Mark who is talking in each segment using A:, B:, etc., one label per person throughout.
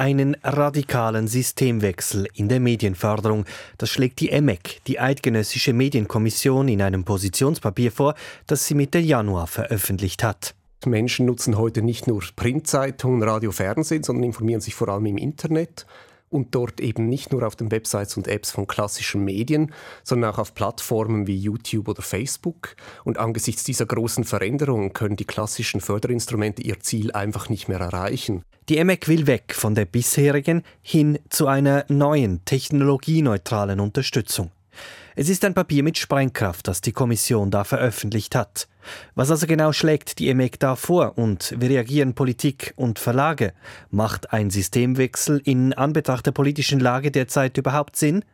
A: Einen radikalen Systemwechsel in der Medienförderung. Das schlägt die EMEC, die Eidgenössische Medienkommission, in einem Positionspapier vor, das sie Mitte Januar veröffentlicht hat.
B: Menschen nutzen heute nicht nur Printzeitungen, Radio, Fernsehen, sondern informieren sich vor allem im Internet und dort eben nicht nur auf den Websites und Apps von klassischen Medien, sondern auch auf Plattformen wie YouTube oder Facebook. Und angesichts dieser großen Veränderungen können die klassischen Förderinstrumente ihr Ziel einfach nicht mehr erreichen.
A: Die EMEC will weg von der bisherigen hin zu einer neuen, technologieneutralen Unterstützung. Es ist ein Papier mit Sprengkraft, das die Kommission da veröffentlicht hat. Was also genau schlägt die EMEC da vor und wie reagieren Politik und Verlage? Macht ein Systemwechsel in Anbetracht der politischen Lage derzeit überhaupt Sinn?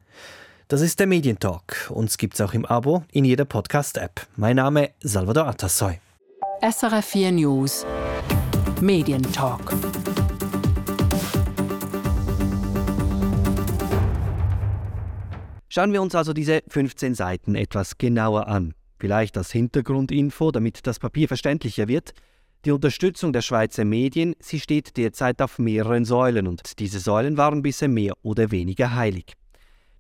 A: Das ist der Medientalk. Uns gibt's auch im Abo in jeder Podcast-App. Mein Name Salvador Atassoy.
C: SRF 4 News Medientalk.
A: Schauen wir uns also diese 15 Seiten etwas genauer an. Vielleicht als Hintergrundinfo, damit das Papier verständlicher wird. Die Unterstützung der Schweizer Medien, sie steht derzeit auf mehreren Säulen und diese Säulen waren bisher mehr oder weniger heilig.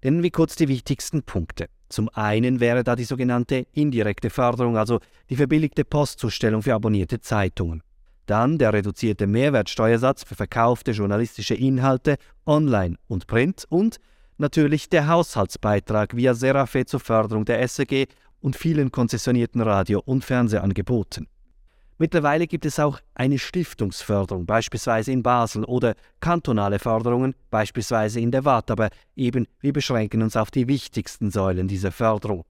A: Nennen wir kurz die wichtigsten Punkte. Zum einen wäre da die sogenannte indirekte Förderung, also die verbilligte Postzustellung für abonnierte Zeitungen. Dann der reduzierte Mehrwertsteuersatz für verkaufte journalistische Inhalte online und print und natürlich der Haushaltsbeitrag via Serafe zur Förderung der SEG und vielen konzessionierten Radio- und Fernsehangeboten. Mittlerweile gibt es auch eine Stiftungsförderung, beispielsweise in Basel, oder kantonale Förderungen, beispielsweise in der Watt, aber eben wir beschränken uns auf die wichtigsten Säulen dieser Förderung.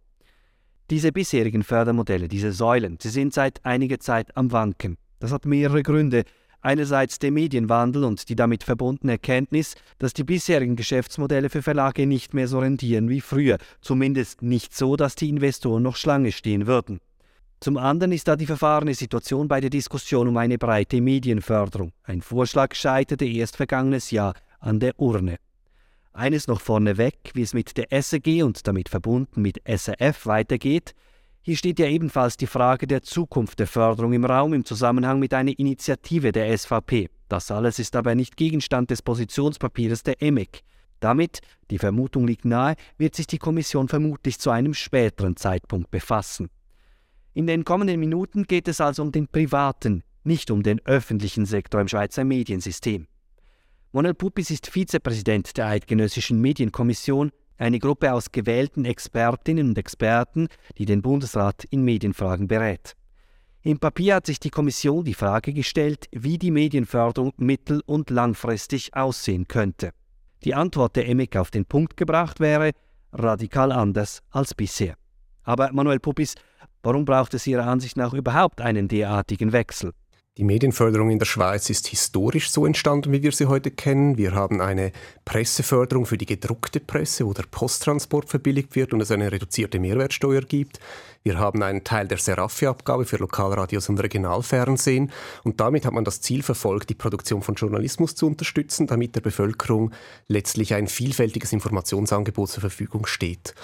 A: Diese bisherigen Fördermodelle, diese Säulen, sie sind seit einiger Zeit am Wanken. Das hat mehrere Gründe. Einerseits der Medienwandel und die damit verbundene Erkenntnis, dass die bisherigen Geschäftsmodelle für Verlage nicht mehr so rentieren wie früher, zumindest nicht so, dass die Investoren noch Schlange stehen würden. Zum anderen ist da die verfahrene Situation bei der Diskussion um eine breite Medienförderung. Ein Vorschlag scheiterte erst vergangenes Jahr an der Urne. Eines noch vorneweg, wie es mit der SEG und damit verbunden mit SRF weitergeht, hier steht ja ebenfalls die Frage der Zukunft der Förderung im Raum im Zusammenhang mit einer Initiative der SVP. Das alles ist aber nicht Gegenstand des Positionspapiers der EMEC. Damit, die Vermutung liegt nahe, wird sich die Kommission vermutlich zu einem späteren Zeitpunkt befassen. In den kommenden Minuten geht es also um den privaten, nicht um den öffentlichen Sektor im Schweizer Mediensystem. Monel Puppis ist Vizepräsident der Eidgenössischen Medienkommission eine Gruppe aus gewählten Expertinnen und Experten, die den Bundesrat in Medienfragen berät. Im Papier hat sich die Kommission die Frage gestellt, wie die Medienförderung mittel- und langfristig aussehen könnte. Die Antwort der EMIC auf den Punkt gebracht wäre radikal anders als bisher. Aber Manuel Puppis, warum braucht es Ihrer Ansicht nach überhaupt einen derartigen Wechsel?
B: Die Medienförderung in der Schweiz ist historisch so entstanden, wie wir sie heute kennen. Wir haben eine Presseförderung für die gedruckte Presse, wo der Posttransport verbilligt wird und es eine reduzierte Mehrwertsteuer gibt. Wir haben einen Teil der Serafi-Abgabe für Lokalradios und Regionalfernsehen. Und damit hat man das Ziel verfolgt, die Produktion von Journalismus zu unterstützen, damit der Bevölkerung letztlich ein vielfältiges Informationsangebot zur Verfügung steht.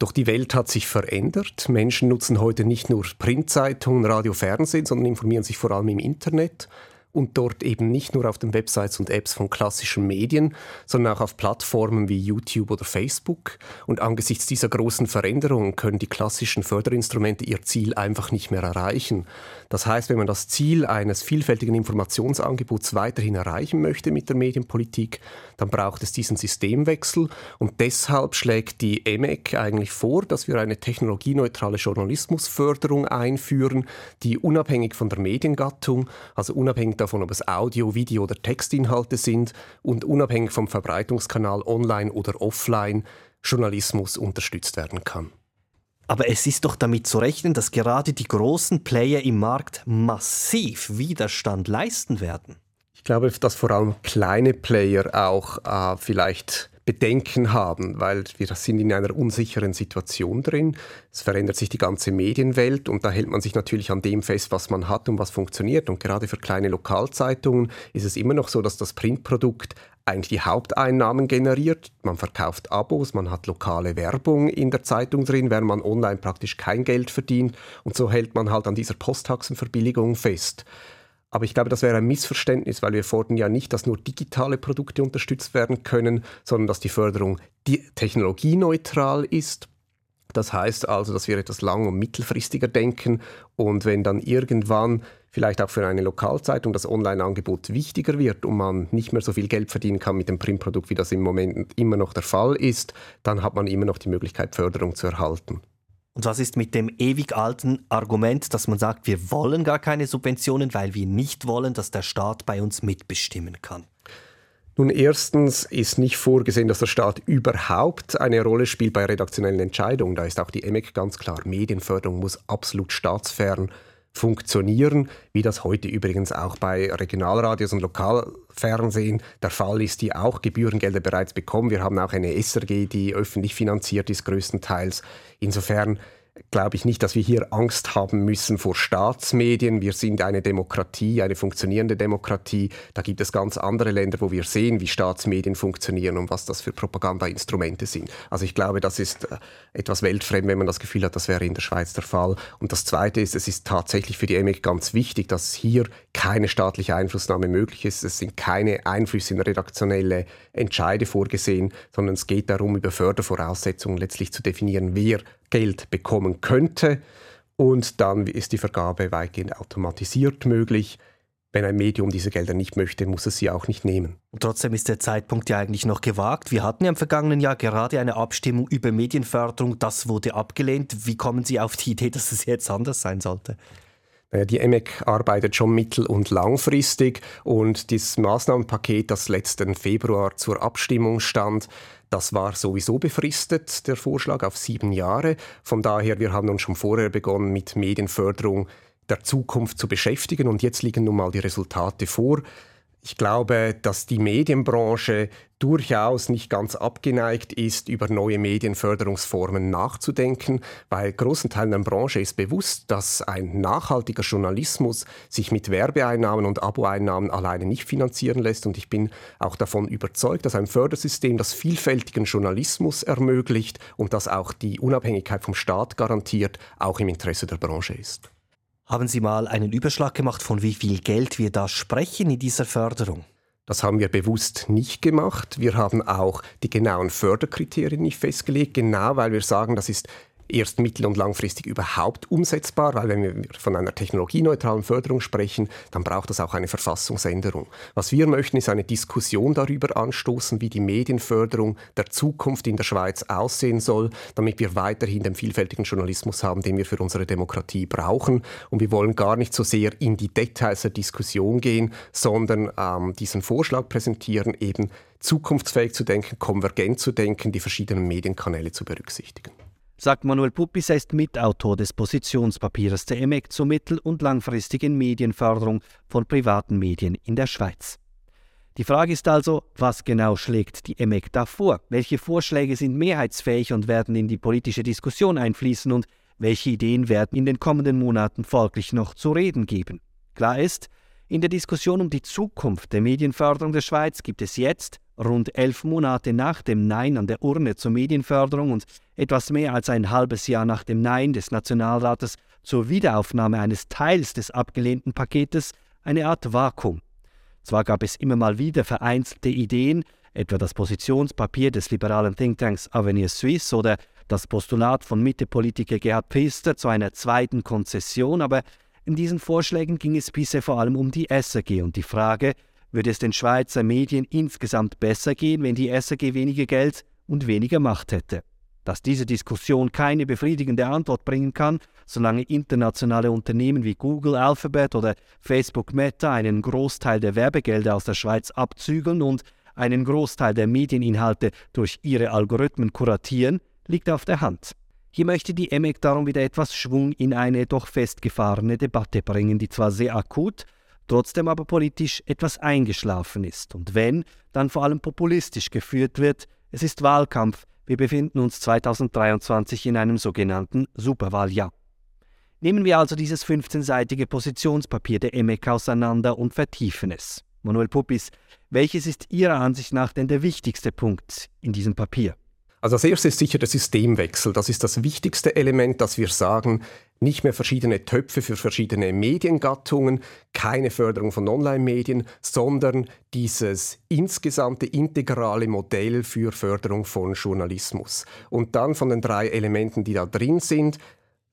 B: Doch die Welt hat sich verändert. Menschen nutzen heute nicht nur Printzeitungen, Radio, Fernsehen, sondern informieren sich vor allem im Internet und dort eben nicht nur auf den Websites und Apps von klassischen Medien, sondern auch auf Plattformen wie YouTube oder Facebook. Und angesichts dieser großen Veränderungen können die klassischen Förderinstrumente ihr Ziel einfach nicht mehr erreichen. Das heißt, wenn man das Ziel eines vielfältigen Informationsangebots weiterhin erreichen möchte mit der Medienpolitik, dann braucht es diesen Systemwechsel. Und deshalb schlägt die EMEC eigentlich vor, dass wir eine technologieneutrale Journalismusförderung einführen, die unabhängig von der Mediengattung, also unabhängig davon, ob es Audio, Video oder Textinhalte sind und unabhängig vom Verbreitungskanal online oder offline Journalismus unterstützt werden kann.
A: Aber es ist doch damit zu rechnen, dass gerade die großen Player im Markt massiv Widerstand leisten werden.
B: Ich glaube, dass vor allem kleine Player auch äh, vielleicht Bedenken haben, weil wir sind in einer unsicheren Situation drin. Es verändert sich die ganze Medienwelt und da hält man sich natürlich an dem fest, was man hat und was funktioniert. Und gerade für kleine Lokalzeitungen ist es immer noch so, dass das Printprodukt eigentlich die Haupteinnahmen generiert. Man verkauft Abos, man hat lokale Werbung in der Zeitung drin, während man online praktisch kein Geld verdient. Und so hält man halt an dieser Posttaxenverbilligung fest. Aber ich glaube, das wäre ein Missverständnis, weil wir fordern ja nicht, dass nur digitale Produkte unterstützt werden können, sondern dass die Förderung technologieneutral ist. Das heißt also, dass wir etwas lang- und mittelfristiger denken und wenn dann irgendwann vielleicht auch für eine Lokalzeitung das Online-Angebot wichtiger wird und man nicht mehr so viel Geld verdienen kann mit dem Printprodukt, wie das im Moment immer noch der Fall ist, dann hat man immer noch die Möglichkeit, Förderung zu erhalten.
A: Und was ist mit dem ewig alten Argument, dass man sagt, wir wollen gar keine Subventionen, weil wir nicht wollen, dass der Staat bei uns mitbestimmen kann?
B: Nun, erstens ist nicht vorgesehen, dass der Staat überhaupt eine Rolle spielt bei redaktionellen Entscheidungen. Da ist auch die EMEC ganz klar. Medienförderung muss absolut staatsfern funktionieren, wie das heute übrigens auch bei Regionalradios und Lokalfernsehen der Fall ist, die auch Gebührengelder bereits bekommen. Wir haben auch eine SRG, die öffentlich finanziert ist, größtenteils. Insofern glaube ich nicht, dass wir hier Angst haben müssen vor Staatsmedien. Wir sind eine Demokratie, eine funktionierende Demokratie. Da gibt es ganz andere Länder, wo wir sehen, wie Staatsmedien funktionieren und was das für Propagandainstrumente sind. Also ich glaube, das ist äh, etwas weltfremd, wenn man das Gefühl hat, das wäre in der Schweiz der Fall. Und das Zweite ist, es ist tatsächlich für die EMIC ganz wichtig, dass hier keine staatliche Einflussnahme möglich ist. Es sind keine Einflüsse in redaktionelle Entscheide vorgesehen, sondern es geht darum, über Fördervoraussetzungen letztlich zu definieren, wer Geld bekommen könnte. Und dann ist die Vergabe weitgehend automatisiert möglich. Wenn ein Medium diese Gelder nicht möchte, muss es sie auch nicht nehmen.
A: Und trotzdem ist der Zeitpunkt ja eigentlich noch gewagt. Wir hatten ja im vergangenen Jahr gerade eine Abstimmung über Medienförderung. Das wurde abgelehnt. Wie kommen Sie auf die Idee, dass es jetzt anders sein sollte?
B: Die EMEC arbeitet schon mittel- und langfristig und das Maßnahmenpaket, das letzten Februar zur Abstimmung stand, das war sowieso befristet, der Vorschlag auf sieben Jahre. Von daher, wir haben uns schon vorher begonnen, mit Medienförderung der Zukunft zu beschäftigen und jetzt liegen nun mal die Resultate vor. Ich glaube, dass die Medienbranche durchaus nicht ganz abgeneigt ist, über neue Medienförderungsformen nachzudenken, weil großen Teilen der Branche ist bewusst, dass ein nachhaltiger Journalismus sich mit Werbeeinnahmen und Aboeinnahmen alleine nicht finanzieren lässt. Und ich bin auch davon überzeugt, dass ein Fördersystem, das vielfältigen Journalismus ermöglicht und das auch die Unabhängigkeit vom Staat garantiert, auch im Interesse der Branche ist.
A: Haben Sie mal einen Überschlag gemacht, von wie viel Geld wir da sprechen in dieser Förderung?
B: Das haben wir bewusst nicht gemacht. Wir haben auch die genauen Förderkriterien nicht festgelegt, genau weil wir sagen, das ist erst mittel- und langfristig überhaupt umsetzbar, weil wenn wir von einer technologieneutralen Förderung sprechen, dann braucht es auch eine Verfassungsänderung. Was wir möchten, ist eine Diskussion darüber anstoßen, wie die Medienförderung der Zukunft in der Schweiz aussehen soll, damit wir weiterhin den vielfältigen Journalismus haben, den wir für unsere Demokratie brauchen. Und wir wollen gar nicht so sehr in die Details der Diskussion gehen, sondern ähm, diesen Vorschlag präsentieren, eben zukunftsfähig zu denken, konvergent zu denken, die verschiedenen Medienkanäle zu berücksichtigen
A: sagt Manuel Puppis, er ist Mitautor des Positionspapiers der EMEC zur mittel- und langfristigen Medienförderung von privaten Medien in der Schweiz. Die Frage ist also, was genau schlägt die EMEC da vor? Welche Vorschläge sind mehrheitsfähig und werden in die politische Diskussion einfließen und welche Ideen werden in den kommenden Monaten folglich noch zu reden geben? Klar ist, in der Diskussion um die Zukunft der Medienförderung der Schweiz gibt es jetzt rund elf Monate nach dem Nein an der Urne zur Medienförderung und etwas mehr als ein halbes Jahr nach dem Nein des Nationalrates zur Wiederaufnahme eines Teils des abgelehnten Paketes eine Art Vakuum. Zwar gab es immer mal wieder vereinzelte Ideen, etwa das Positionspapier des liberalen Thinktanks Avenir Suisse oder das Postulat von Mitte-Politiker Gerhard Pfister zu einer zweiten Konzession, aber in diesen Vorschlägen ging es bisher vor allem um die SRG und die Frage, würde es den Schweizer Medien insgesamt besser gehen, wenn die SRG weniger Geld und weniger Macht hätte. Dass diese Diskussion keine befriedigende Antwort bringen kann, solange internationale Unternehmen wie Google, Alphabet oder Facebook Meta einen Großteil der Werbegelder aus der Schweiz abzügeln und einen Großteil der Medieninhalte durch ihre Algorithmen kuratieren, liegt auf der Hand. Hier möchte die EMEC darum wieder etwas Schwung in eine doch festgefahrene Debatte bringen, die zwar sehr akut, trotzdem aber politisch etwas eingeschlafen ist und wenn, dann vor allem populistisch geführt wird. Es ist Wahlkampf, wir befinden uns 2023 in einem sogenannten Superwahljahr. Nehmen wir also dieses 15-seitige Positionspapier der EMEC auseinander und vertiefen es. Manuel Puppis, welches ist Ihrer Ansicht nach denn der wichtigste Punkt in diesem Papier?
B: Also als erstes sicher der Systemwechsel. Das ist das wichtigste Element, dass wir sagen, nicht mehr verschiedene Töpfe für verschiedene Mediengattungen, keine Förderung von Online-Medien, sondern dieses insgesamte integrale Modell für Förderung von Journalismus. Und dann von den drei Elementen, die da drin sind,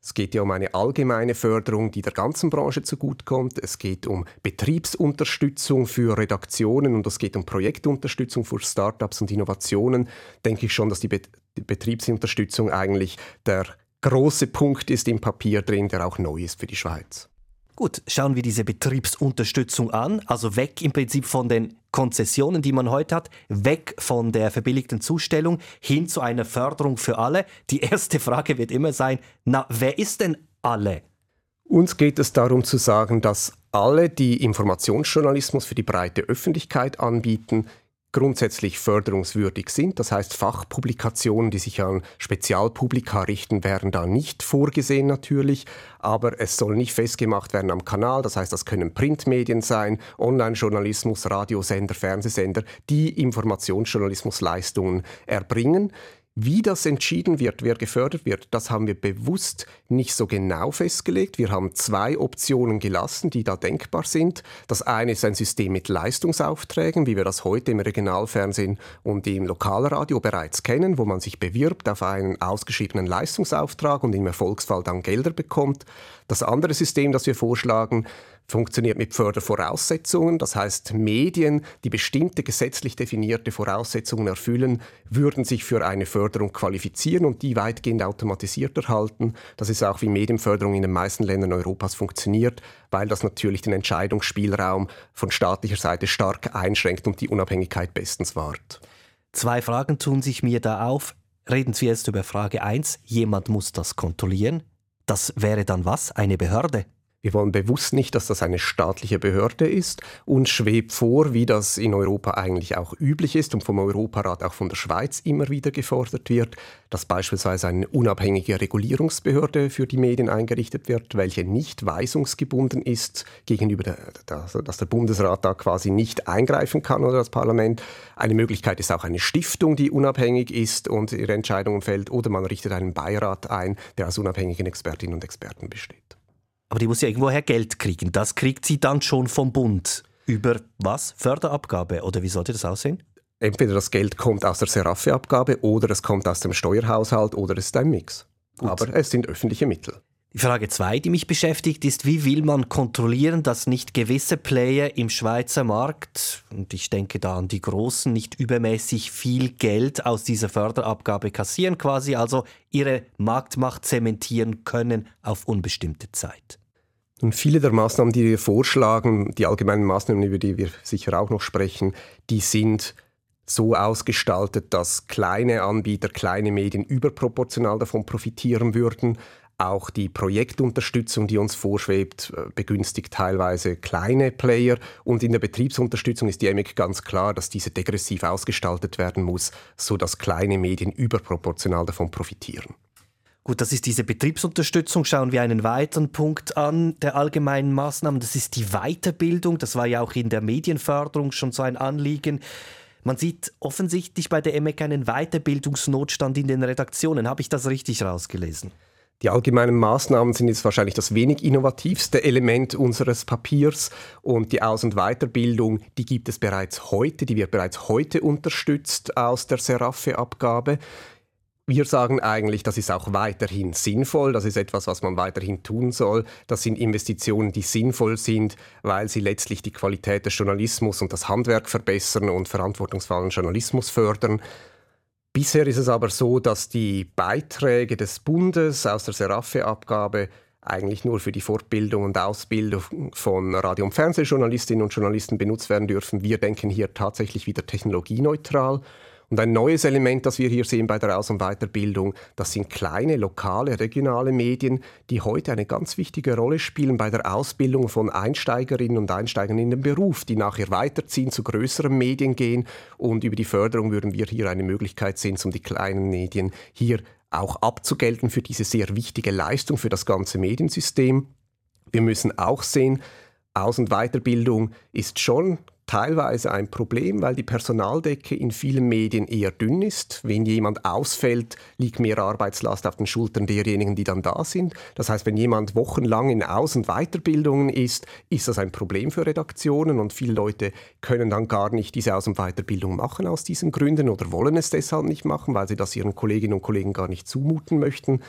B: es geht ja um eine allgemeine Förderung, die der ganzen Branche zugutekommt. Es geht um Betriebsunterstützung für Redaktionen und es geht um Projektunterstützung für Startups und Innovationen. Denke ich schon, dass die, Be die Betriebsunterstützung eigentlich der große Punkt ist im Papier drin, der auch neu ist für die Schweiz.
A: Gut, schauen wir diese Betriebsunterstützung an, also weg im Prinzip von den Konzessionen, die man heute hat, weg von der verbilligten Zustellung hin zu einer Förderung für alle. Die erste Frage wird immer sein, na, wer ist denn alle?
B: Uns geht es darum zu sagen, dass alle, die Informationsjournalismus für die breite Öffentlichkeit anbieten, grundsätzlich förderungswürdig sind. Das heißt, Fachpublikationen, die sich an Spezialpublika richten, wären da nicht vorgesehen natürlich. Aber es soll nicht festgemacht werden am Kanal. Das heißt, das können Printmedien sein, Online-Journalismus, Radiosender, Fernsehsender, die Informationsjournalismusleistungen erbringen. Wie das entschieden wird, wer gefördert wird, das haben wir bewusst nicht so genau festgelegt. Wir haben zwei Optionen gelassen, die da denkbar sind. Das eine ist ein System mit Leistungsaufträgen, wie wir das heute im Regionalfernsehen und im Lokalradio bereits kennen, wo man sich bewirbt auf einen ausgeschriebenen Leistungsauftrag und im Erfolgsfall dann Gelder bekommt. Das andere System, das wir vorschlagen, funktioniert mit Fördervoraussetzungen. Das heißt, Medien, die bestimmte gesetzlich definierte Voraussetzungen erfüllen, würden sich für eine Förderung qualifizieren und die weitgehend automatisiert erhalten. Das ist auch wie Medienförderung in den meisten Ländern Europas funktioniert, weil das natürlich den Entscheidungsspielraum von staatlicher Seite stark einschränkt und die Unabhängigkeit bestens wahrt.
A: Zwei Fragen tun sich mir da auf. Reden Sie jetzt über Frage 1. Jemand muss das kontrollieren. Das wäre dann was? Eine Behörde?
B: Wir wollen bewusst nicht, dass das eine staatliche Behörde ist. Uns schwebt vor, wie das in Europa eigentlich auch üblich ist und vom Europarat auch von der Schweiz immer wieder gefordert wird, dass beispielsweise eine unabhängige Regulierungsbehörde für die Medien eingerichtet wird, welche nicht weisungsgebunden ist gegenüber, der, dass der Bundesrat da quasi nicht eingreifen kann oder das Parlament. Eine Möglichkeit ist auch eine Stiftung, die unabhängig ist und ihre Entscheidungen fällt, oder man richtet einen Beirat ein, der aus unabhängigen Expertinnen und Experten besteht.
A: Aber die muss ja irgendwoher Geld kriegen. Das kriegt sie dann schon vom Bund. Über was? Förderabgabe? Oder wie sollte das aussehen?
B: Entweder das Geld kommt aus der Seraphe-Abgabe oder es kommt aus dem Steuerhaushalt oder es ist ein Mix. Gut. Aber es sind öffentliche Mittel.
A: Die Frage 2, die mich beschäftigt, ist, wie will man kontrollieren, dass nicht gewisse Player im Schweizer Markt, und ich denke da an die Großen, nicht übermäßig viel Geld aus dieser Förderabgabe kassieren, quasi also ihre Marktmacht zementieren können auf unbestimmte Zeit.
B: Und viele der Maßnahmen, die wir vorschlagen, die allgemeinen Maßnahmen, über die wir sicher auch noch sprechen, die sind so ausgestaltet, dass kleine Anbieter, kleine Medien überproportional davon profitieren würden. Auch die Projektunterstützung, die uns vorschwebt, äh, begünstigt teilweise kleine Player. Und in der Betriebsunterstützung ist die EMIC ganz klar, dass diese degressiv ausgestaltet werden muss, sodass kleine Medien überproportional davon profitieren.
A: Gut, das ist diese Betriebsunterstützung. Schauen wir einen weiteren Punkt an der allgemeinen Maßnahmen. Das ist die Weiterbildung. Das war ja auch in der Medienförderung schon so ein Anliegen. Man sieht offensichtlich bei der EMEC einen Weiterbildungsnotstand in den Redaktionen. Habe ich das richtig rausgelesen?
B: Die allgemeinen Maßnahmen sind jetzt wahrscheinlich das wenig innovativste Element unseres Papiers und die Aus- und Weiterbildung, die gibt es bereits heute, die wird bereits heute unterstützt aus der Seraphe-Abgabe. Wir sagen eigentlich, das ist auch weiterhin sinnvoll, das ist etwas, was man weiterhin tun soll. Das sind Investitionen, die sinnvoll sind, weil sie letztlich die Qualität des Journalismus und das Handwerk verbessern und verantwortungsvollen Journalismus fördern. Bisher ist es aber so, dass die Beiträge des Bundes aus der Seraphe-Abgabe eigentlich nur für die Fortbildung und Ausbildung von Radio- und Fernsehjournalistinnen und Journalisten benutzt werden dürfen. Wir denken hier tatsächlich wieder technologieneutral und ein neues Element, das wir hier sehen bei der Aus- und Weiterbildung, das sind kleine, lokale, regionale Medien, die heute eine ganz wichtige Rolle spielen bei der Ausbildung von Einsteigerinnen und Einsteigern in den Beruf, die nachher weiterziehen, zu größeren Medien gehen. Und über die Förderung würden wir hier eine Möglichkeit sehen, um die kleinen Medien hier auch abzugelten für diese sehr wichtige Leistung für das ganze Mediensystem. Wir müssen auch sehen, Aus- und Weiterbildung ist schon teilweise ein Problem, weil die Personaldecke in vielen Medien eher dünn ist. Wenn jemand ausfällt, liegt mehr Arbeitslast auf den Schultern derjenigen, die dann da sind. Das heißt, wenn jemand wochenlang in Aus- und Weiterbildungen ist, ist das ein Problem für Redaktionen und viele Leute können dann gar nicht diese Aus- und Weiterbildung machen aus diesen Gründen oder wollen es deshalb nicht machen, weil sie das ihren Kolleginnen und Kollegen gar nicht zumuten möchten.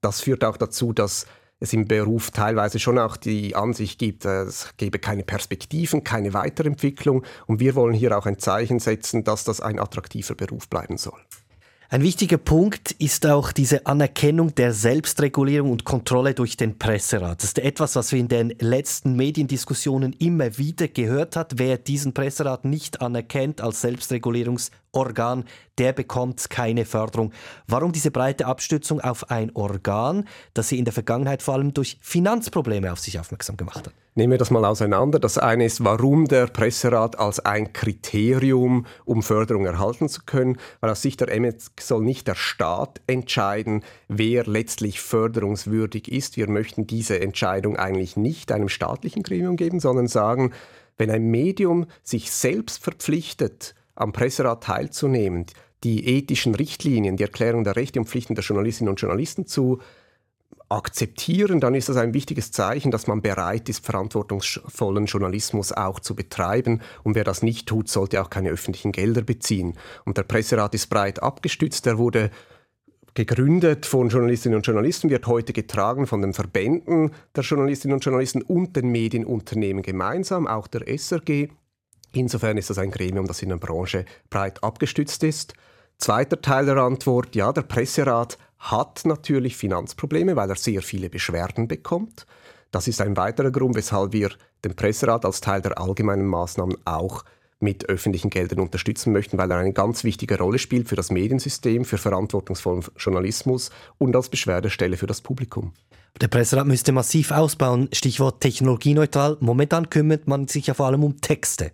B: Das führt auch dazu, dass es im Beruf teilweise schon auch die Ansicht gibt, es gebe keine Perspektiven, keine Weiterentwicklung. Und wir wollen hier auch ein Zeichen setzen, dass das ein attraktiver Beruf bleiben soll.
A: Ein wichtiger Punkt ist auch diese Anerkennung der Selbstregulierung und Kontrolle durch den Presserat. Das ist etwas, was wir in den letzten Mediendiskussionen immer wieder gehört haben. Wer diesen Presserat nicht anerkennt als Selbstregulierungsorgan, der bekommt keine Förderung. Warum diese breite Abstützung auf ein Organ, das sie in der Vergangenheit vor allem durch Finanzprobleme auf sich aufmerksam gemacht hat?
B: Nehmen wir das mal auseinander. Das eine ist, warum der Presserat als ein Kriterium, um Förderung erhalten zu können. Weil aus Sicht der MX soll nicht der Staat entscheiden, wer letztlich förderungswürdig ist. Wir möchten diese Entscheidung eigentlich nicht einem staatlichen Gremium geben, sondern sagen, wenn ein Medium sich selbst verpflichtet, am Presserat teilzunehmen, die ethischen Richtlinien, die Erklärung der Rechte und Pflichten der Journalistinnen und Journalisten zu akzeptieren, dann ist das ein wichtiges Zeichen, dass man bereit ist, verantwortungsvollen Journalismus auch zu betreiben. Und wer das nicht tut, sollte auch keine öffentlichen Gelder beziehen. Und der Presserat ist breit abgestützt. Er wurde gegründet von Journalistinnen und Journalisten, wird heute getragen von den Verbänden der Journalistinnen und Journalisten und den Medienunternehmen gemeinsam, auch der SRG. Insofern ist das ein Gremium, das in der Branche breit abgestützt ist. Zweiter Teil der Antwort, ja, der Presserat hat natürlich Finanzprobleme, weil er sehr viele Beschwerden bekommt. Das ist ein weiterer Grund, weshalb wir den Presserat als Teil der allgemeinen Maßnahmen auch mit öffentlichen Geldern unterstützen möchten, weil er eine ganz wichtige Rolle spielt für das Mediensystem, für verantwortungsvollen Journalismus und als Beschwerdestelle für das Publikum.
A: Der Presserat müsste massiv ausbauen. Stichwort technologieneutral. Momentan kümmert man sich ja vor allem um Texte.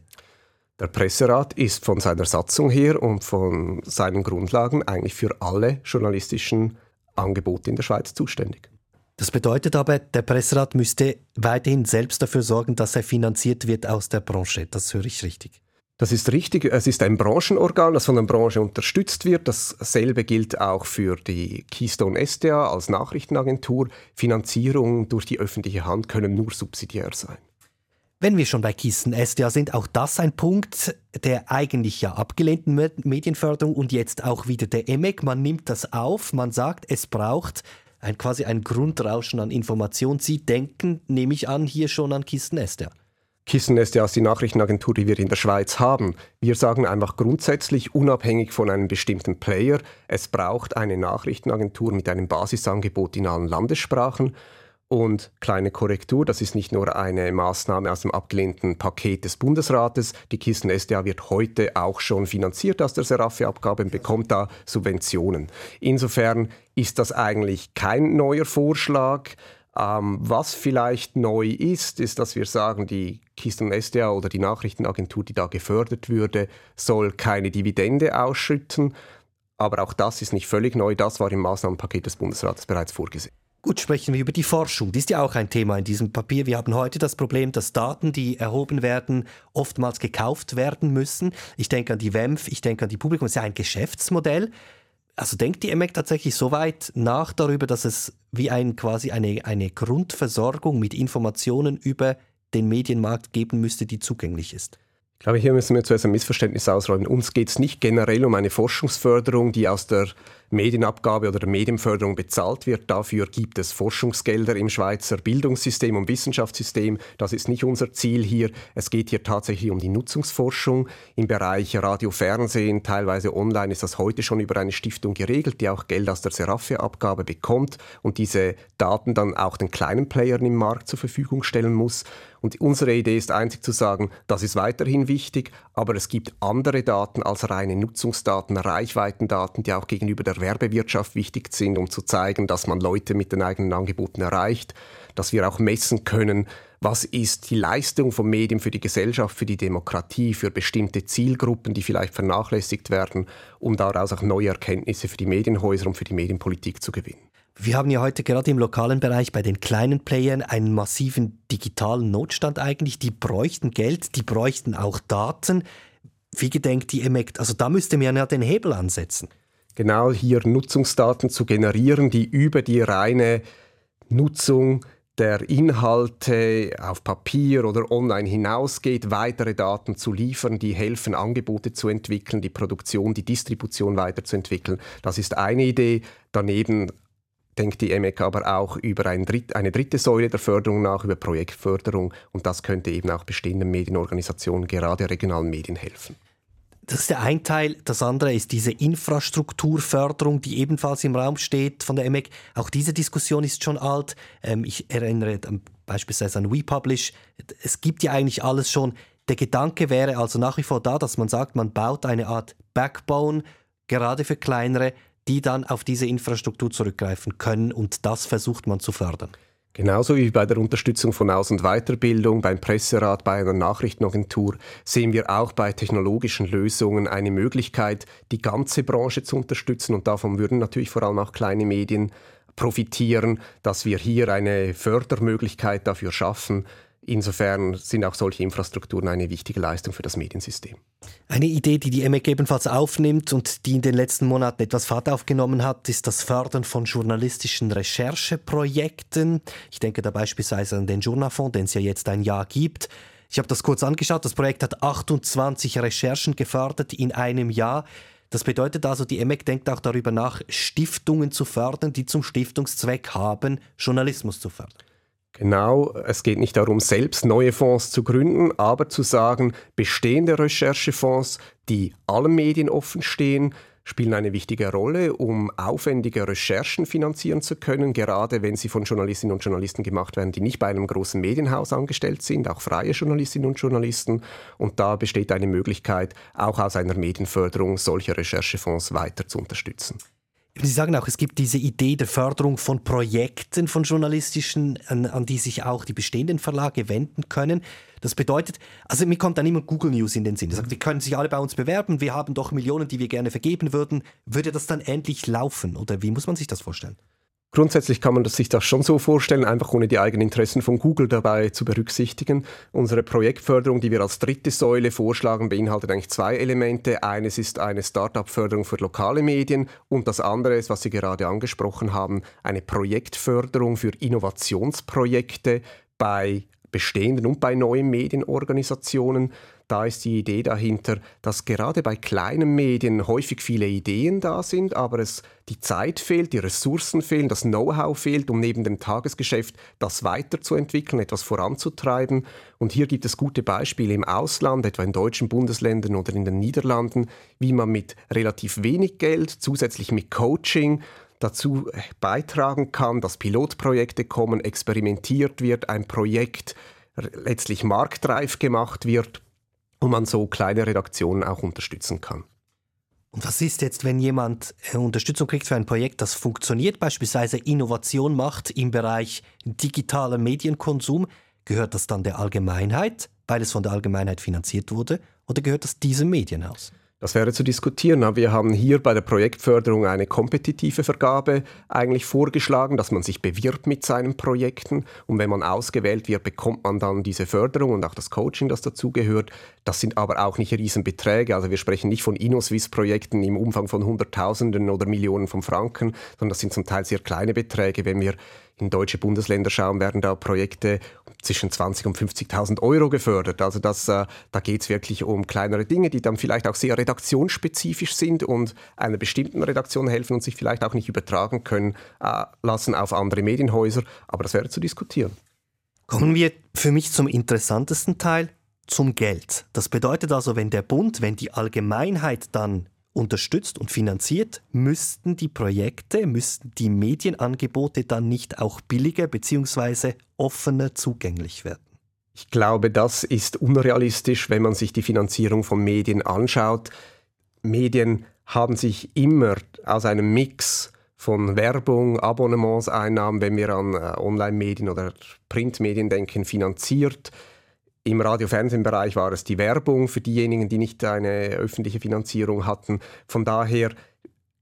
B: Der Presserat ist von seiner Satzung her und von seinen Grundlagen eigentlich für alle journalistischen Angebote in der Schweiz zuständig.
A: Das bedeutet aber, der Presserat müsste weiterhin selbst dafür sorgen, dass er finanziert wird aus der Branche. Das höre ich richtig.
B: Das ist richtig. Es ist ein Branchenorgan, das von der Branche unterstützt wird. Dasselbe gilt auch für die Keystone SDA als Nachrichtenagentur. Finanzierung durch die öffentliche Hand können nur subsidiär sein.
A: Wenn wir schon bei Kisten SDA sind, auch das ein Punkt der eigentlich ja abgelehnten Medienförderung und jetzt auch wieder der EMEC. Man nimmt das auf, man sagt, es braucht ein, quasi ein Grundrauschen an Information. Sie denken, nehme ich an, hier schon an Kisten SDA.
B: Kisten SDA ist die Nachrichtenagentur, die wir in der Schweiz haben. Wir sagen einfach grundsätzlich, unabhängig von einem bestimmten Player, es braucht eine Nachrichtenagentur mit einem Basisangebot in allen Landessprachen. Und kleine Korrektur, das ist nicht nur eine Maßnahme aus dem abgelehnten Paket des Bundesrates. Die Kisten SDA wird heute auch schon finanziert aus der Serafe-Abgabe und bekommt da Subventionen. Insofern ist das eigentlich kein neuer Vorschlag. Ähm, was vielleicht neu ist, ist, dass wir sagen, die Kisten SDA oder die Nachrichtenagentur, die da gefördert würde, soll keine Dividende ausschütten. Aber auch das ist nicht völlig neu. Das war im Maßnahmenpaket des Bundesrates bereits vorgesehen.
A: Gut, sprechen wir über die Forschung. Die ist ja auch ein Thema in diesem Papier. Wir haben heute das Problem, dass Daten, die erhoben werden, oftmals gekauft werden müssen. Ich denke an die WEMF, ich denke an die Publikum. Das ist ja ein Geschäftsmodell. Also denkt die EMEC tatsächlich so weit nach darüber, dass es wie ein, quasi eine, eine Grundversorgung mit Informationen über den Medienmarkt geben müsste, die zugänglich ist?
B: Ich glaube, hier müssen wir zuerst ein Missverständnis ausräumen. Uns geht es nicht generell um eine Forschungsförderung, die aus der Medienabgabe oder der Medienförderung bezahlt wird. Dafür gibt es Forschungsgelder im Schweizer Bildungssystem und Wissenschaftssystem. Das ist nicht unser Ziel hier. Es geht hier tatsächlich um die Nutzungsforschung. Im Bereich Radio, Fernsehen, teilweise online ist das heute schon über eine Stiftung geregelt, die auch Geld aus der Seraphe-Abgabe bekommt und diese Daten dann auch den kleinen Playern im Markt zur Verfügung stellen muss. Und unsere Idee ist einzig zu sagen, das ist weiterhin wichtig, aber es gibt andere Daten als reine Nutzungsdaten, Reichweitendaten, die auch gegenüber der Werbewirtschaft wichtig sind, um zu zeigen, dass man Leute mit den eigenen Angeboten erreicht, dass wir auch messen können, was ist die Leistung von Medien für die Gesellschaft, für die Demokratie, für bestimmte Zielgruppen, die vielleicht vernachlässigt werden, um daraus auch neue Erkenntnisse für die Medienhäuser und für die Medienpolitik zu gewinnen.
A: Wir haben ja heute gerade im lokalen Bereich bei den kleinen Playern einen massiven digitalen Notstand eigentlich. Die bräuchten Geld, die bräuchten auch Daten. Wie gedenkt die EMEC? Also da müsste man ja den Hebel ansetzen.
B: Genau hier Nutzungsdaten zu generieren, die über die reine Nutzung der Inhalte auf Papier oder online hinausgeht, weitere Daten zu liefern, die helfen, Angebote zu entwickeln, die Produktion, die Distribution weiterzuentwickeln. Das ist eine Idee. Daneben denkt die EMEC aber auch über ein Dritt, eine dritte Säule der Förderung nach, über Projektförderung. Und das könnte eben auch bestehenden Medienorganisationen, gerade regionalen Medien, helfen.
A: Das ist der ein Teil. Das andere ist diese Infrastrukturförderung, die ebenfalls im Raum steht von der EMEC. Auch diese Diskussion ist schon alt. Ähm, ich erinnere beispielsweise an WePublish. Es gibt ja eigentlich alles schon. Der Gedanke wäre also nach wie vor da, dass man sagt, man baut eine Art Backbone, gerade für kleinere, die dann auf diese Infrastruktur zurückgreifen können und das versucht man zu fördern.
B: Genauso wie bei der Unterstützung von Aus- und Weiterbildung, beim Presserat, bei einer Nachrichtenagentur, sehen wir auch bei technologischen Lösungen eine Möglichkeit, die ganze Branche zu unterstützen. Und davon würden natürlich vor allem auch kleine Medien profitieren, dass wir hier eine Fördermöglichkeit dafür schaffen, Insofern sind auch solche Infrastrukturen eine wichtige Leistung für das Mediensystem.
A: Eine Idee, die die EMEC ebenfalls aufnimmt und die in den letzten Monaten etwas Fahrt aufgenommen hat, ist das Fördern von journalistischen Rechercheprojekten. Ich denke da beispielsweise an den Journalfonds, den es ja jetzt ein Jahr gibt. Ich habe das kurz angeschaut. Das Projekt hat 28 Recherchen gefördert in einem Jahr. Das bedeutet also, die EMEC denkt auch darüber nach, Stiftungen zu fördern, die zum Stiftungszweck haben, Journalismus zu fördern.
B: Genau, es geht nicht darum, selbst neue Fonds zu gründen, aber zu sagen, bestehende Recherchefonds, die allen Medien offen stehen, spielen eine wichtige Rolle, um aufwendige Recherchen finanzieren zu können, gerade wenn sie von Journalistinnen und Journalisten gemacht werden, die nicht bei einem großen Medienhaus angestellt sind, auch freie Journalistinnen und Journalisten. Und da besteht eine Möglichkeit, auch aus einer Medienförderung solche Recherchefonds weiter zu unterstützen.
A: Sie sagen auch, es gibt diese Idee der Förderung von Projekten von journalistischen, an, an, die sich auch die bestehenden Verlage wenden können. Das bedeutet, also mir kommt dann immer Google News in den Sinn. Die sagt, die können sich alle bei uns bewerben, wir haben doch Millionen, die wir gerne vergeben würden. Würde das dann endlich laufen oder wie muss man sich das vorstellen?
B: Grundsätzlich kann man sich das schon so vorstellen, einfach ohne die eigenen Interessen von Google dabei zu berücksichtigen. Unsere Projektförderung, die wir als dritte Säule vorschlagen, beinhaltet eigentlich zwei Elemente. Eines ist eine Start-up-Förderung für lokale Medien und das andere ist, was Sie gerade angesprochen haben, eine Projektförderung für Innovationsprojekte bei bestehenden und bei neuen Medienorganisationen. Da ist die Idee dahinter, dass gerade bei kleinen Medien häufig viele Ideen da sind, aber es die Zeit fehlt, die Ressourcen fehlen, das Know-how fehlt, um neben dem Tagesgeschäft das weiterzuentwickeln, etwas voranzutreiben. Und hier gibt es gute Beispiele im Ausland, etwa in deutschen Bundesländern oder in den Niederlanden, wie man mit relativ wenig Geld, zusätzlich mit Coaching, dazu beitragen kann, dass Pilotprojekte kommen, experimentiert wird, ein Projekt letztlich marktreif gemacht wird und man so kleine Redaktionen auch unterstützen kann.
A: Und was ist jetzt, wenn jemand äh, Unterstützung kriegt für ein Projekt, das funktioniert, beispielsweise Innovation macht im Bereich digitaler Medienkonsum? Gehört das dann der Allgemeinheit, weil es von der Allgemeinheit finanziert wurde, oder gehört das diesem Medienhaus?
B: Das wäre zu diskutieren. Wir haben hier bei der Projektförderung eine kompetitive Vergabe eigentlich vorgeschlagen, dass man sich bewirbt mit seinen Projekten und wenn man ausgewählt wird, bekommt man dann diese Förderung und auch das Coaching, das dazugehört. Das sind aber auch nicht Riesenbeträge. Also wir sprechen nicht von InnoSwiss-Projekten im Umfang von Hunderttausenden oder Millionen von Franken, sondern das sind zum Teil sehr kleine Beträge. Wenn wir in deutsche Bundesländer schauen, werden da Projekte zwischen 20.000 und 50.000 Euro gefördert. Also das, äh, da geht es wirklich um kleinere Dinge, die dann vielleicht auch sehr redaktionsspezifisch sind und einer bestimmten Redaktion helfen und sich vielleicht auch nicht übertragen können äh, lassen auf andere Medienhäuser. Aber das wäre zu diskutieren.
A: Kommen wir für mich zum interessantesten Teil, zum Geld. Das bedeutet also, wenn der Bund, wenn die Allgemeinheit dann unterstützt und finanziert, müssten die Projekte, müssten die Medienangebote dann nicht auch billiger bzw. offener zugänglich werden?
B: Ich glaube, das ist unrealistisch, wenn man sich die Finanzierung von Medien anschaut. Medien haben sich immer aus einem Mix von Werbung, Abonnementseinnahmen, wenn wir an äh, Online-Medien oder Printmedien denken, finanziert. Im Radio-Fernsehen-Bereich war es die Werbung für diejenigen, die nicht eine öffentliche Finanzierung hatten. Von daher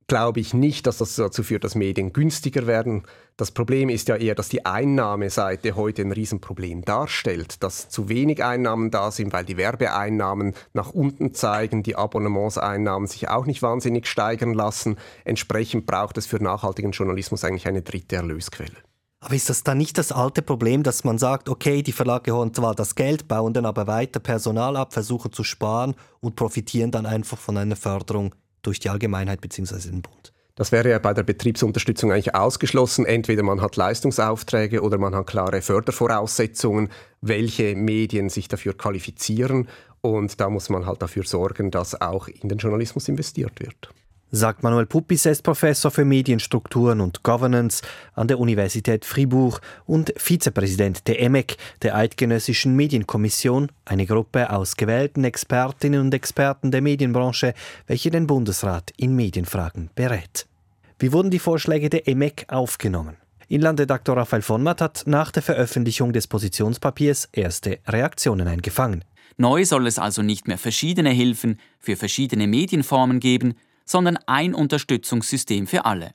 B: glaube ich nicht, dass das dazu führt, dass Medien günstiger werden. Das Problem ist ja eher, dass die Einnahmeseite heute ein Riesenproblem darstellt, dass zu wenig Einnahmen da sind, weil die Werbeeinnahmen nach unten zeigen, die Abonnementseinnahmen sich auch nicht wahnsinnig steigern lassen. Entsprechend braucht es für nachhaltigen Journalismus eigentlich eine dritte Erlösquelle.
A: Aber ist das dann nicht das alte Problem, dass man sagt, okay, die Verlage holen zwar das Geld, bauen dann aber weiter Personal ab, versuchen zu sparen und profitieren dann einfach von einer Förderung durch die Allgemeinheit bzw. den Bund.
B: Das wäre ja bei der Betriebsunterstützung eigentlich ausgeschlossen. Entweder man hat Leistungsaufträge oder man hat klare Fördervoraussetzungen, welche Medien sich dafür qualifizieren. Und da muss man halt dafür sorgen, dass auch in den Journalismus investiert wird
A: sagt Manuel Puppis, ist Professor für Medienstrukturen und Governance an der Universität Fribourg und Vizepräsident der EMEC, der Eidgenössischen Medienkommission, eine Gruppe aus gewählten Expertinnen und Experten der Medienbranche, welche den Bundesrat in Medienfragen berät. Wie wurden die Vorschläge der EMEC aufgenommen? Inlandredaktor Raphael von Matt hat nach der Veröffentlichung des Positionspapiers erste Reaktionen eingefangen.
D: Neu soll es also nicht mehr verschiedene Hilfen für verschiedene Medienformen geben, sondern ein Unterstützungssystem für alle.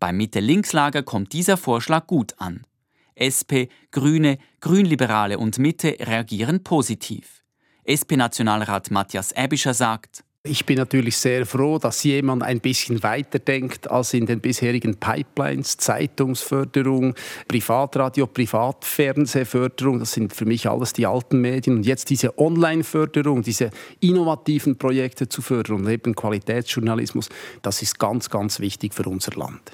D: Beim Mitte-Links-Lager kommt dieser Vorschlag gut an. SP, Grüne, Grünliberale und Mitte reagieren positiv. SP-Nationalrat Matthias Ebischer sagt,
E: ich bin natürlich sehr froh, dass jemand ein bisschen weiter denkt als in den bisherigen Pipelines, Zeitungsförderung, Privatradio, Privatfernsehförderung. Das sind für mich alles die alten Medien. Und jetzt diese Online-Förderung, diese innovativen Projekte zu fördern und eben Qualitätsjournalismus, das ist ganz, ganz wichtig für unser Land.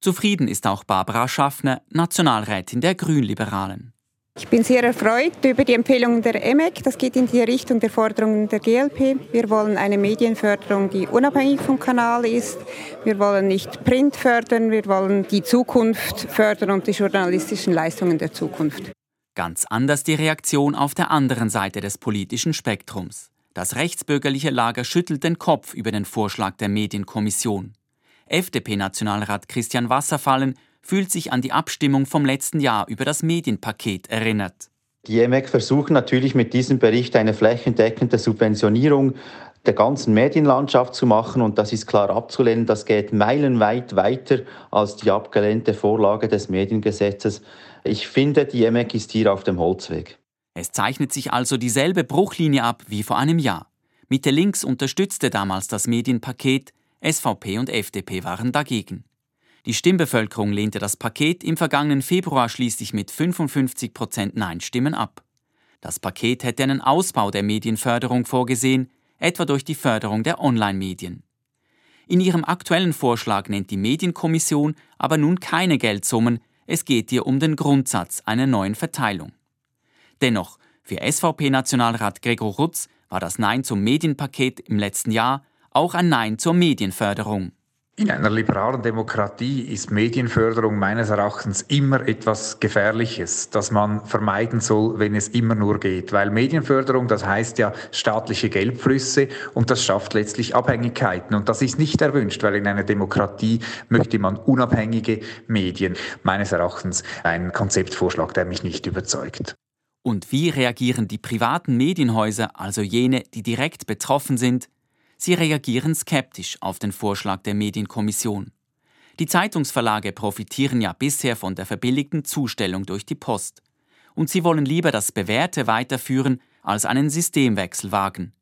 D: Zufrieden ist auch Barbara Schaffner, Nationalrätin der Grünliberalen.
F: Ich bin sehr erfreut über die Empfehlungen der EMEC. Das geht in die Richtung der Forderungen der GLP. Wir wollen eine Medienförderung, die unabhängig vom Kanal ist. Wir wollen nicht Print fördern, wir wollen die Zukunft fördern und die journalistischen Leistungen der Zukunft.
D: Ganz anders die Reaktion auf der anderen Seite des politischen Spektrums. Das rechtsbürgerliche Lager schüttelt den Kopf über den Vorschlag der Medienkommission. FDP-Nationalrat Christian Wasserfallen fühlt sich an die Abstimmung vom letzten Jahr über das Medienpaket erinnert.
G: Die EMEC versuchen natürlich mit diesem Bericht eine flächendeckende Subventionierung der ganzen Medienlandschaft zu machen und das ist klar abzulehnen. Das geht meilenweit weiter als die abgelehnte Vorlage des Mediengesetzes. Ich finde, die EMEC ist hier auf dem Holzweg.
D: Es zeichnet sich also dieselbe Bruchlinie ab wie vor einem Jahr. Mitte Links unterstützte damals das Medienpaket, SVP und FDP waren dagegen. Die Stimmbevölkerung lehnte das Paket im vergangenen Februar schließlich mit 55 Prozent Nein-Stimmen ab. Das Paket hätte einen Ausbau der Medienförderung vorgesehen, etwa durch die Förderung der Online-Medien. In ihrem aktuellen Vorschlag nennt die Medienkommission aber nun keine Geldsummen, es geht ihr um den Grundsatz einer neuen Verteilung. Dennoch, für SVP-Nationalrat Gregor Rutz war das Nein zum Medienpaket im letzten Jahr auch ein Nein zur Medienförderung.
H: In einer liberalen Demokratie ist Medienförderung meines Erachtens immer etwas Gefährliches, das man vermeiden soll, wenn es immer nur geht. Weil Medienförderung, das heißt ja staatliche Geldflüsse und das schafft letztlich Abhängigkeiten. Und das ist nicht erwünscht, weil in einer Demokratie möchte man unabhängige Medien. Meines Erachtens ein Konzeptvorschlag, der mich nicht überzeugt.
D: Und wie reagieren die privaten Medienhäuser, also jene, die direkt betroffen sind, Sie reagieren skeptisch auf den Vorschlag der Medienkommission. Die Zeitungsverlage profitieren ja bisher von der verbilligten Zustellung durch die Post. Und sie wollen lieber das Bewährte weiterführen, als einen Systemwechsel wagen.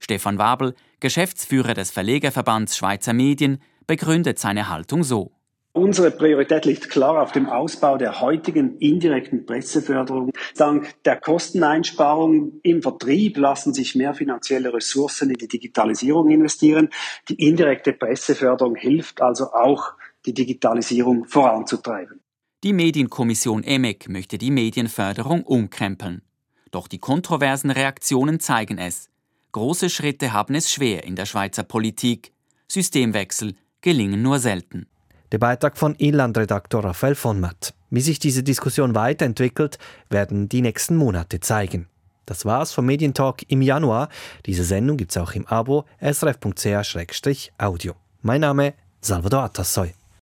D: Stefan Wabel, Geschäftsführer des Verlegerverbands Schweizer Medien, begründet seine Haltung so.
I: Unsere Priorität liegt klar auf dem Ausbau der heutigen indirekten Presseförderung. Dank der Kosteneinsparungen im Vertrieb lassen sich mehr finanzielle Ressourcen in die Digitalisierung investieren. Die indirekte Presseförderung hilft also auch, die Digitalisierung voranzutreiben.
D: Die Medienkommission EMEC möchte die Medienförderung umkrempeln. Doch die kontroversen Reaktionen zeigen es. Große Schritte haben es schwer in der Schweizer Politik. Systemwechsel gelingen nur selten.
A: Der Beitrag von Inlandredaktor Raphael von Matt. Wie sich diese Diskussion weiterentwickelt, werden die nächsten Monate zeigen. Das war's vom Medientalk im Januar. Diese Sendung gibt's auch im Abo srf.ch-audio. Mein Name Salvador Atassoy.